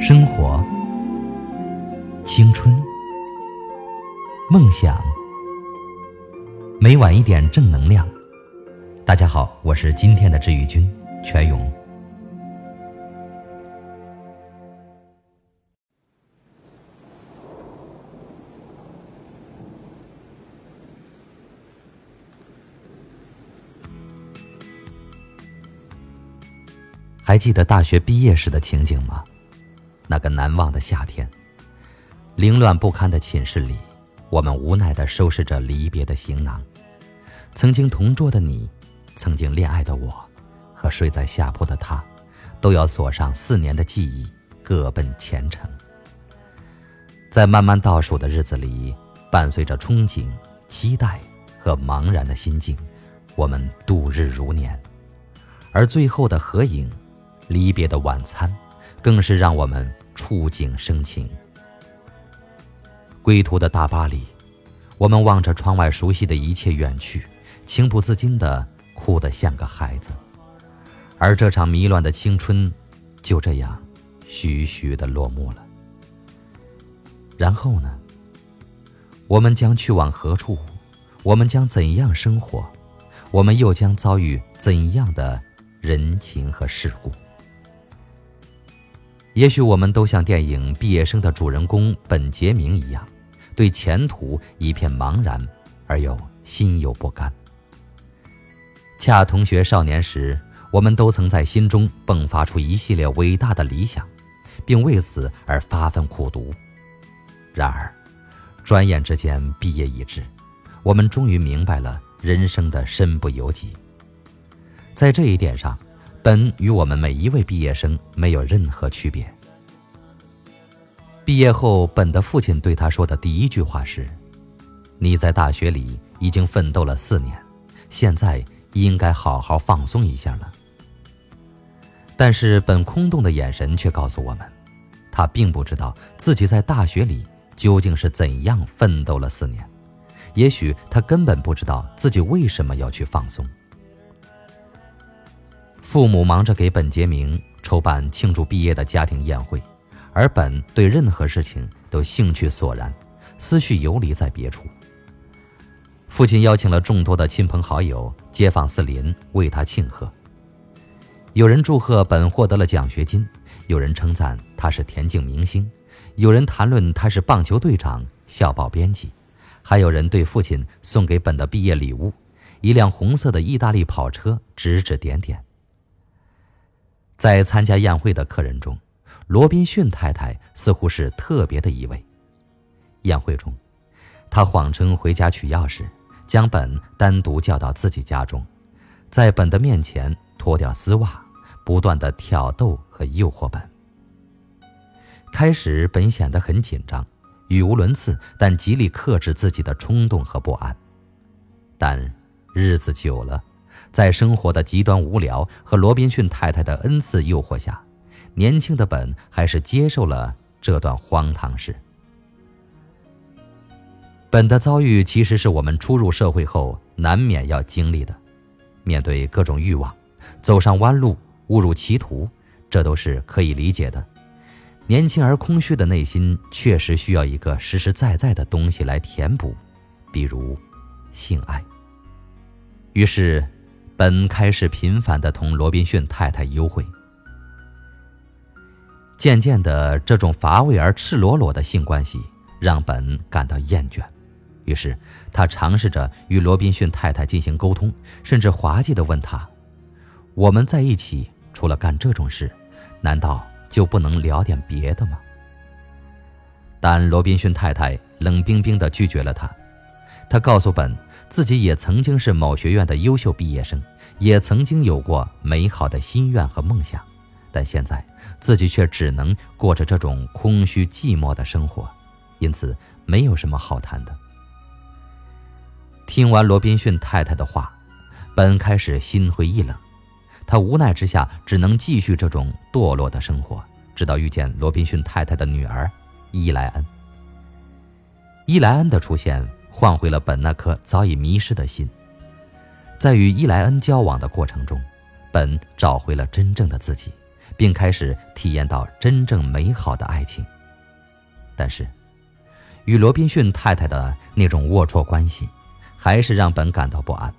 生活、青春、梦想，每晚一点正能量。大家好，我是今天的治愈君全勇。还记得大学毕业时的情景吗？那个难忘的夏天，凌乱不堪的寝室里，我们无奈地收拾着离别的行囊。曾经同桌的你，曾经恋爱的我，和睡在下铺的他，都要锁上四年的记忆，各奔前程。在慢慢倒数的日子里，伴随着憧憬、期待和茫然的心境，我们度日如年。而最后的合影。离别的晚餐，更是让我们触景生情。归途的大巴里，我们望着窗外熟悉的一切远去，情不自禁的哭得像个孩子。而这场迷乱的青春，就这样，徐徐的落幕了。然后呢？我们将去往何处？我们将怎样生活？我们又将遭遇怎样的人情和世故？也许我们都像电影《毕业生》的主人公本杰明一样，对前途一片茫然，而又心有不甘。恰同学少年时，我们都曾在心中迸发出一系列伟大的理想，并为此而发奋苦读。然而，转眼之间毕业已至，我们终于明白了人生的身不由己。在这一点上。本与我们每一位毕业生没有任何区别。毕业后，本的父亲对他说的第一句话是：“你在大学里已经奋斗了四年，现在应该好好放松一下了。”但是，本空洞的眼神却告诉我们，他并不知道自己在大学里究竟是怎样奋斗了四年。也许他根本不知道自己为什么要去放松。父母忙着给本杰明筹办庆祝毕业的家庭宴会，而本对任何事情都兴趣索然，思绪游离在别处。父亲邀请了众多的亲朋好友、街坊四邻为他庆贺。有人祝贺本获得了奖学金，有人称赞他是田径明星，有人谈论他是棒球队长、校报编辑，还有人对父亲送给本的毕业礼物——一辆红色的意大利跑车指指点点。在参加宴会的客人中，罗宾逊太太似乎是特别的一位。宴会中，她谎称回家取钥匙，将本单独叫到自己家中，在本的面前脱掉丝袜，不断的挑逗和诱惑本。开始，本显得很紧张，语无伦次，但极力克制自己的冲动和不安。但日子久了。在生活的极端无聊和罗宾逊太太的恩赐诱惑下，年轻的本还是接受了这段荒唐事。本的遭遇其实是我们初入社会后难免要经历的，面对各种欲望，走上弯路，误入歧途，这都是可以理解的。年轻而空虚的内心确实需要一个实实在在的东西来填补，比如性爱。于是。本开始频繁的同罗宾逊太太幽会，渐渐的，这种乏味而赤裸裸的性关系让本感到厌倦，于是他尝试着与罗宾逊太太进行沟通，甚至滑稽的问他：“我们在一起除了干这种事，难道就不能聊点别的吗？”但罗宾逊太太冷冰冰的拒绝了他，他告诉本。自己也曾经是某学院的优秀毕业生，也曾经有过美好的心愿和梦想，但现在自己却只能过着这种空虚寂寞的生活，因此没有什么好谈的。听完罗宾逊太太的话，本开始心灰意冷，他无奈之下只能继续这种堕落的生活，直到遇见罗宾逊太太的女儿伊莱恩。伊莱恩的出现。换回了本那颗早已迷失的心。在与伊莱恩交往的过程中，本找回了真正的自己，并开始体验到真正美好的爱情。但是，与罗宾逊太太的那种龌龊关系，还是让本感到不安。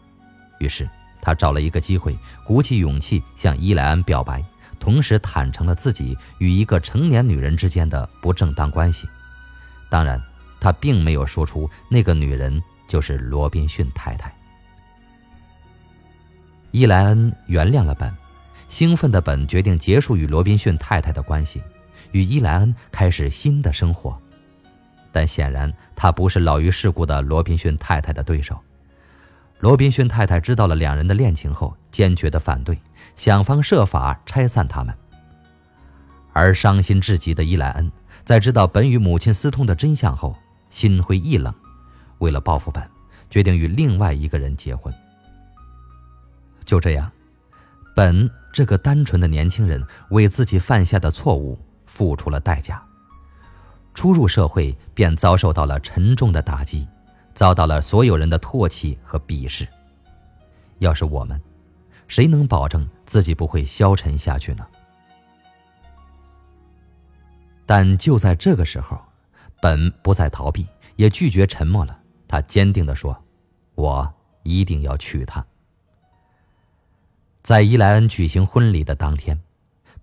于是，他找了一个机会，鼓起勇气向伊莱恩表白，同时坦诚了自己与一个成年女人之间的不正当关系。当然，他并没有说出那个女人就是罗宾逊太太。伊莱恩原谅了本，兴奋的本决定结束与罗宾逊太太的关系，与伊莱恩开始新的生活。但显然，他不是老于世故的罗宾逊太太的对手。罗宾逊太太知道了两人的恋情后，坚决的反对，想方设法拆散他们。而伤心至极的伊莱恩，在知道本与母亲私通的真相后，心灰意冷，为了报复本，决定与另外一个人结婚。就这样，本这个单纯的年轻人为自己犯下的错误付出了代价。初入社会便遭受到了沉重的打击，遭到了所有人的唾弃和鄙视。要是我们，谁能保证自己不会消沉下去呢？但就在这个时候，本不再逃避，也拒绝沉默了。他坚定地说：“我一定要娶她。”在伊莱恩举行婚礼的当天，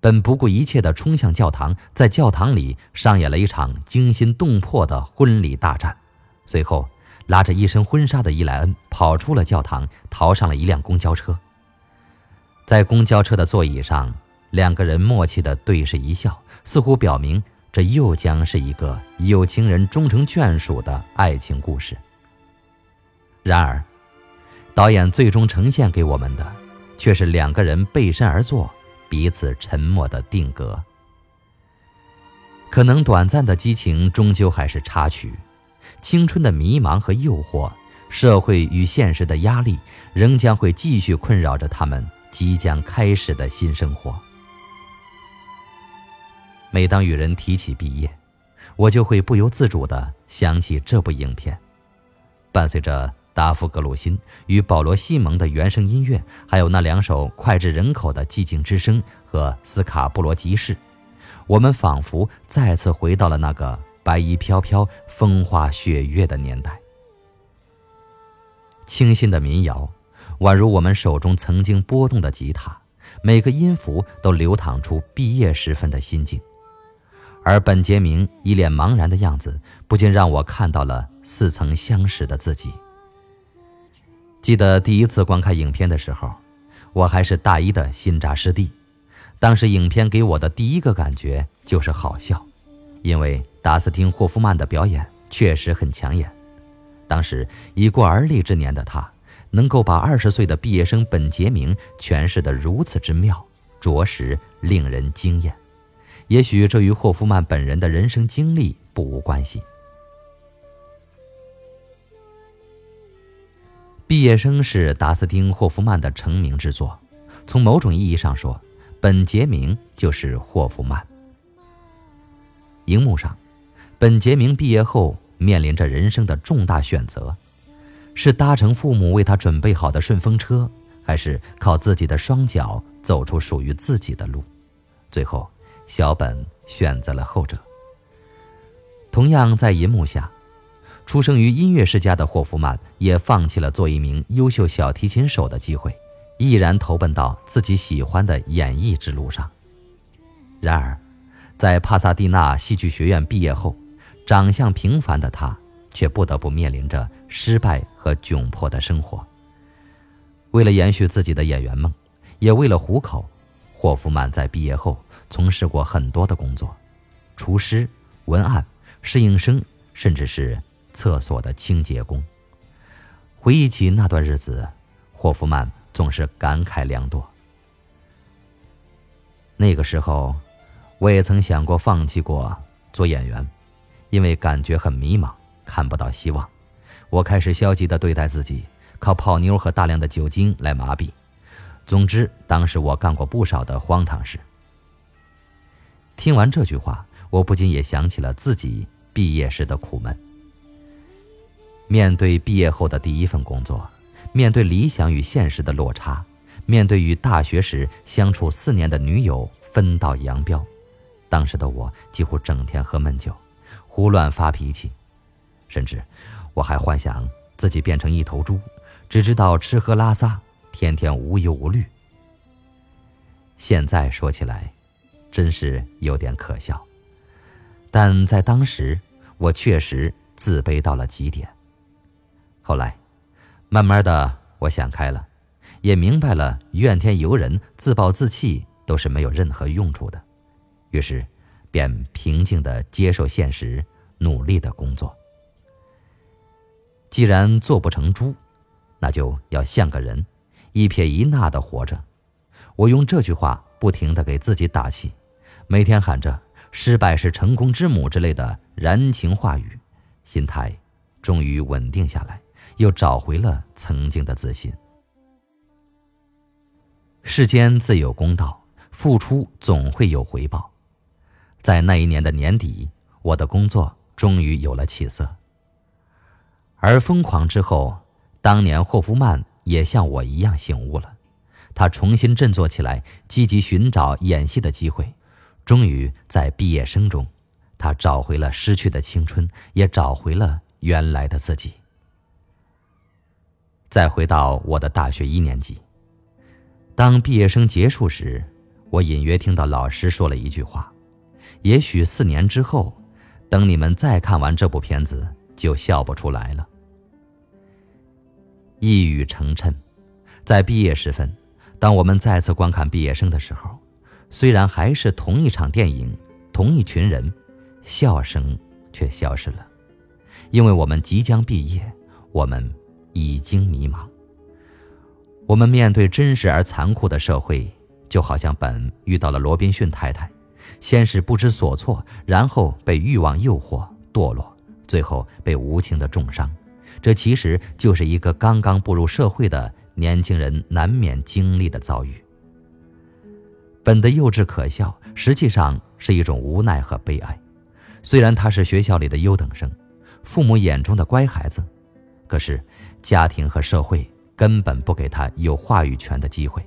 本不顾一切地冲向教堂，在教堂里上演了一场惊心动魄的婚礼大战。随后，拉着一身婚纱的伊莱恩跑出了教堂，逃上了一辆公交车。在公交车的座椅上，两个人默契地对视一笑，似乎表明这又将是一个有情人终成眷属的爱情故事。然而，导演最终呈现给我们的。却是两个人背身而坐，彼此沉默的定格。可能短暂的激情终究还是插曲，青春的迷茫和诱惑，社会与现实的压力，仍将会继续困扰着他们即将开始的新生活。每当与人提起毕业，我就会不由自主地想起这部影片，伴随着。达夫·格鲁辛与保罗·西蒙的原声音乐，还有那两首脍炙人口的《寂静之声》和《斯卡布罗集市》，我们仿佛再次回到了那个白衣飘飘、风花雪月的年代。清新的民谣，宛如我们手中曾经拨动的吉他，每个音符都流淌出毕业时分的心境。而本杰明一脸茫然的样子，不禁让我看到了似曾相识的自己。记得第一次观看影片的时候，我还是大一的新扎师弟。当时影片给我的第一个感觉就是好笑，因为达斯汀·霍夫曼的表演确实很抢眼。当时已过而立之年的他，能够把二十岁的毕业生本杰明诠释得如此之妙，着实令人惊艳。也许这与霍夫曼本人的人生经历不无关系。毕业生是达斯汀·霍夫曼的成名之作，从某种意义上说，本杰明就是霍夫曼。荧幕上，本杰明毕业后面临着人生的重大选择：是搭乘父母为他准备好的顺风车，还是靠自己的双脚走出属于自己的路？最后，小本选择了后者。同样在银幕下。出生于音乐世家的霍夫曼也放弃了做一名优秀小提琴手的机会，毅然投奔到自己喜欢的演艺之路上。然而，在帕萨蒂纳戏剧学院毕业后，长相平凡的他却不得不面临着失败和窘迫的生活。为了延续自己的演员梦，也为了糊口，霍夫曼在毕业后从事过很多的工作：厨师、文案、适应生，甚至是。厕所的清洁工。回忆起那段日子，霍夫曼总是感慨良多。那个时候，我也曾想过放弃过做演员，因为感觉很迷茫，看不到希望。我开始消极的对待自己，靠泡妞和大量的酒精来麻痹。总之，当时我干过不少的荒唐事。听完这句话，我不禁也想起了自己毕业时的苦闷。面对毕业后的第一份工作，面对理想与现实的落差，面对与大学时相处四年的女友分道扬镳。当时的我几乎整天喝闷酒，胡乱发脾气，甚至我还幻想自己变成一头猪，只知道吃喝拉撒，天天无忧无虑。现在说起来，真是有点可笑，但在当时，我确实自卑到了极点。后来，慢慢的，我想开了，也明白了怨天尤人、自暴自弃都是没有任何用处的。于是，便平静的接受现实，努力的工作。既然做不成猪，那就要像个人，一撇一捺的活着。我用这句话不停的给自己打气，每天喊着“失败是成功之母”之类的燃情话语，心态终于稳定下来，又找回了曾经的自信。世间自有公道，付出总会有回报。在那一年的年底，我的工作终于有了起色。而疯狂之后，当年霍夫曼也像我一样醒悟了，他重新振作起来，积极寻找演戏的机会。终于在毕业生中，他找回了失去的青春，也找回了原来的自己。再回到我的大学一年级，当毕业生结束时，我隐约听到老师说了一句话。也许四年之后，等你们再看完这部片子，就笑不出来了。一语成谶，在毕业时分，当我们再次观看毕业生的时候，虽然还是同一场电影，同一群人，笑声却消失了，因为我们即将毕业，我们已经迷茫。我们面对真实而残酷的社会，就好像本遇到了罗宾逊太太。先是不知所措，然后被欲望诱惑堕落，最后被无情的重伤。这其实就是一个刚刚步入社会的年轻人难免经历的遭遇。本的幼稚可笑，实际上是一种无奈和悲哀。虽然他是学校里的优等生，父母眼中的乖孩子，可是家庭和社会根本不给他有话语权的机会。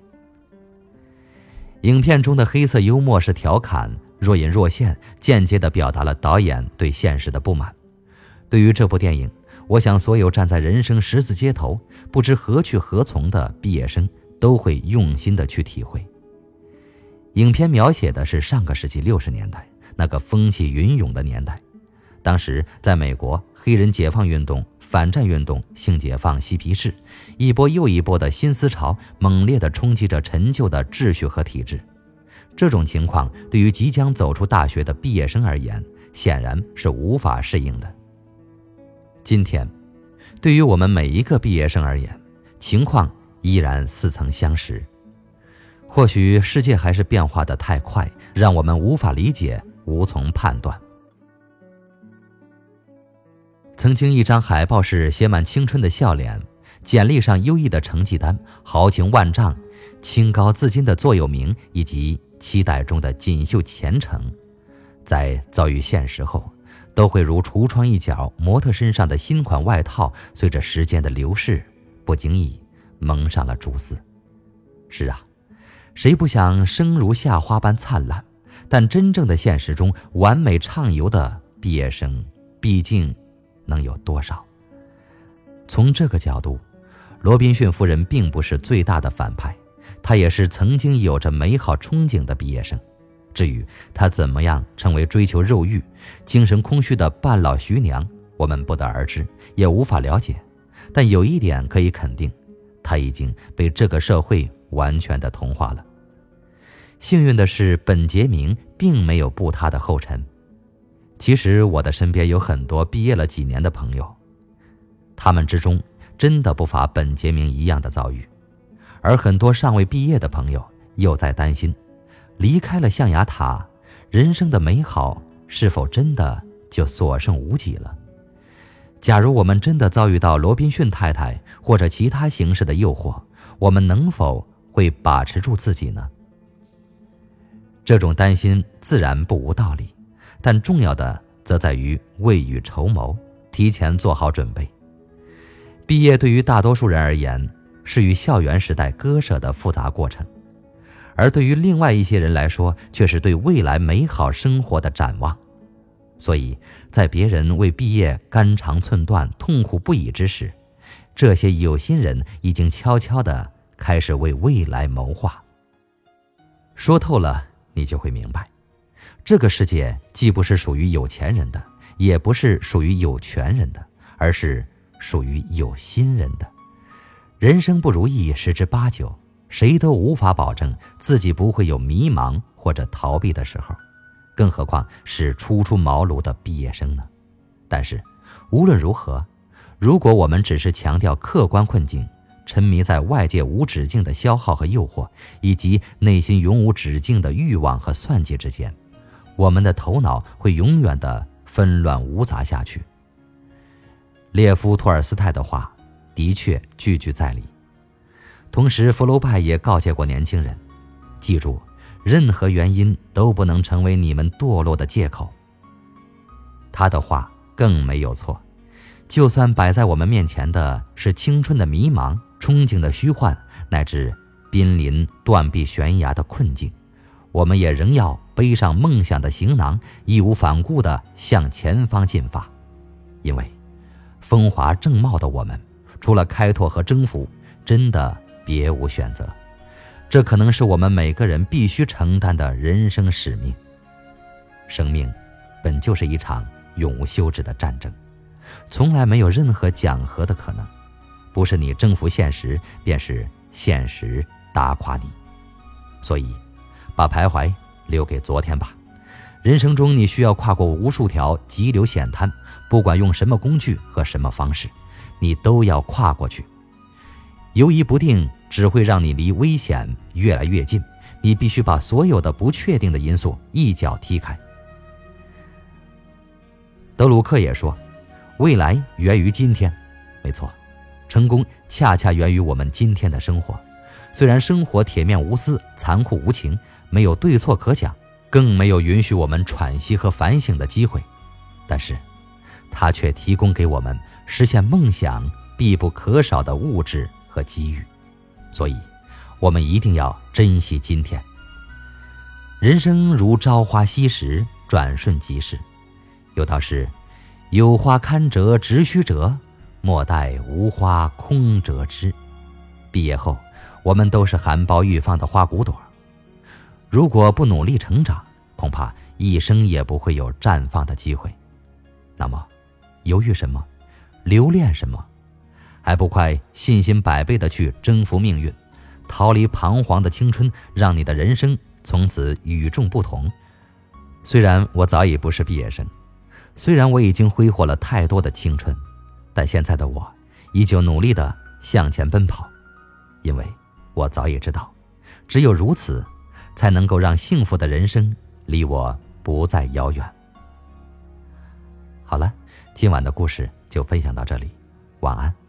影片中的黑色幽默是调侃，若隐若现，间接地表达了导演对现实的不满。对于这部电影，我想所有站在人生十字街头，不知何去何从的毕业生都会用心地去体会。影片描写的是上个世纪六十年代那个风起云涌的年代，当时在美国，黑人解放运动。反战运动、性解放、嬉皮士，一波又一波的新思潮猛烈地冲击着陈旧的秩序和体制。这种情况对于即将走出大学的毕业生而言，显然是无法适应的。今天，对于我们每一个毕业生而言，情况依然似曾相识。或许世界还是变化的太快，让我们无法理解，无从判断。曾经一张海报是写满青春的笑脸，简历上优异的成绩单，豪情万丈，清高自矜的座右铭，以及期待中的锦绣前程，在遭遇现实后，都会如橱窗一角模特身上的新款外套，随着时间的流逝，不经意蒙上了蛛丝。是啊，谁不想生如夏花般灿烂？但真正的现实中，完美畅游的毕业生，毕竟。能有多少？从这个角度，罗宾逊夫人并不是最大的反派，她也是曾经有着美好憧憬的毕业生。至于她怎么样成为追求肉欲、精神空虚的半老徐娘，我们不得而知，也无法了解。但有一点可以肯定，她已经被这个社会完全的同化了。幸运的是，本杰明并没有步他的后尘。其实我的身边有很多毕业了几年的朋友，他们之中真的不乏本杰明一样的遭遇，而很多尚未毕业的朋友又在担心，离开了象牙塔，人生的美好是否真的就所剩无几了？假如我们真的遭遇到罗宾逊太太或者其他形式的诱惑，我们能否会把持住自己呢？这种担心自然不无道理。但重要的则在于未雨绸缪，提前做好准备。毕业对于大多数人而言，是与校园时代割舍的复杂过程，而对于另外一些人来说，却是对未来美好生活的展望。所以在别人为毕业肝肠寸断、痛苦不已之时，这些有心人已经悄悄地开始为未来谋划。说透了，你就会明白，这个世界既不是属于有钱人的，也不是属于有权人的，而是属于有心人的。人生不如意十之八九，谁都无法保证自己不会有迷茫或者逃避的时候。更何况是初出茅庐的毕业生呢？但是，无论如何，如果我们只是强调客观困境，沉迷在外界无止境的消耗和诱惑，以及内心永无止境的欲望和算计之间，我们的头脑会永远的纷乱无杂下去。列夫·托尔斯泰的话的确句句在理。同时，福楼拜也告诫过年轻人：记住。任何原因都不能成为你们堕落的借口。他的话更没有错，就算摆在我们面前的是青春的迷茫、憧憬的虚幻，乃至濒临断壁悬崖的困境，我们也仍要背上梦想的行囊，义无反顾地向前方进发。因为，风华正茂的我们，除了开拓和征服，真的别无选择。这可能是我们每个人必须承担的人生使命。生命本就是一场永无休止的战争，从来没有任何讲和的可能。不是你征服现实，便是现实打垮你。所以，把徘徊留给昨天吧。人生中你需要跨过无数条急流险滩，不管用什么工具和什么方式，你都要跨过去。犹疑不定。只会让你离危险越来越近。你必须把所有的不确定的因素一脚踢开。德鲁克也说：“未来源于今天。”没错，成功恰恰源于我们今天的生活。虽然生活铁面无私、残酷无情，没有对错可讲，更没有允许我们喘息和反省的机会，但是，它却提供给我们实现梦想必不可少的物质和机遇。所以，我们一定要珍惜今天。人生如朝花夕拾，转瞬即逝。有道是：“有花堪折直须折，莫待无花空折枝。”毕业后，我们都是含苞欲放的花骨朵，如果不努力成长，恐怕一生也不会有绽放的机会。那么，犹豫什么？留恋什么？还不快信心百倍的去征服命运，逃离彷徨的青春，让你的人生从此与众不同。虽然我早已不是毕业生，虽然我已经挥霍了太多的青春，但现在的我依旧努力的向前奔跑，因为我早已知道，只有如此，才能够让幸福的人生离我不再遥远。好了，今晚的故事就分享到这里，晚安。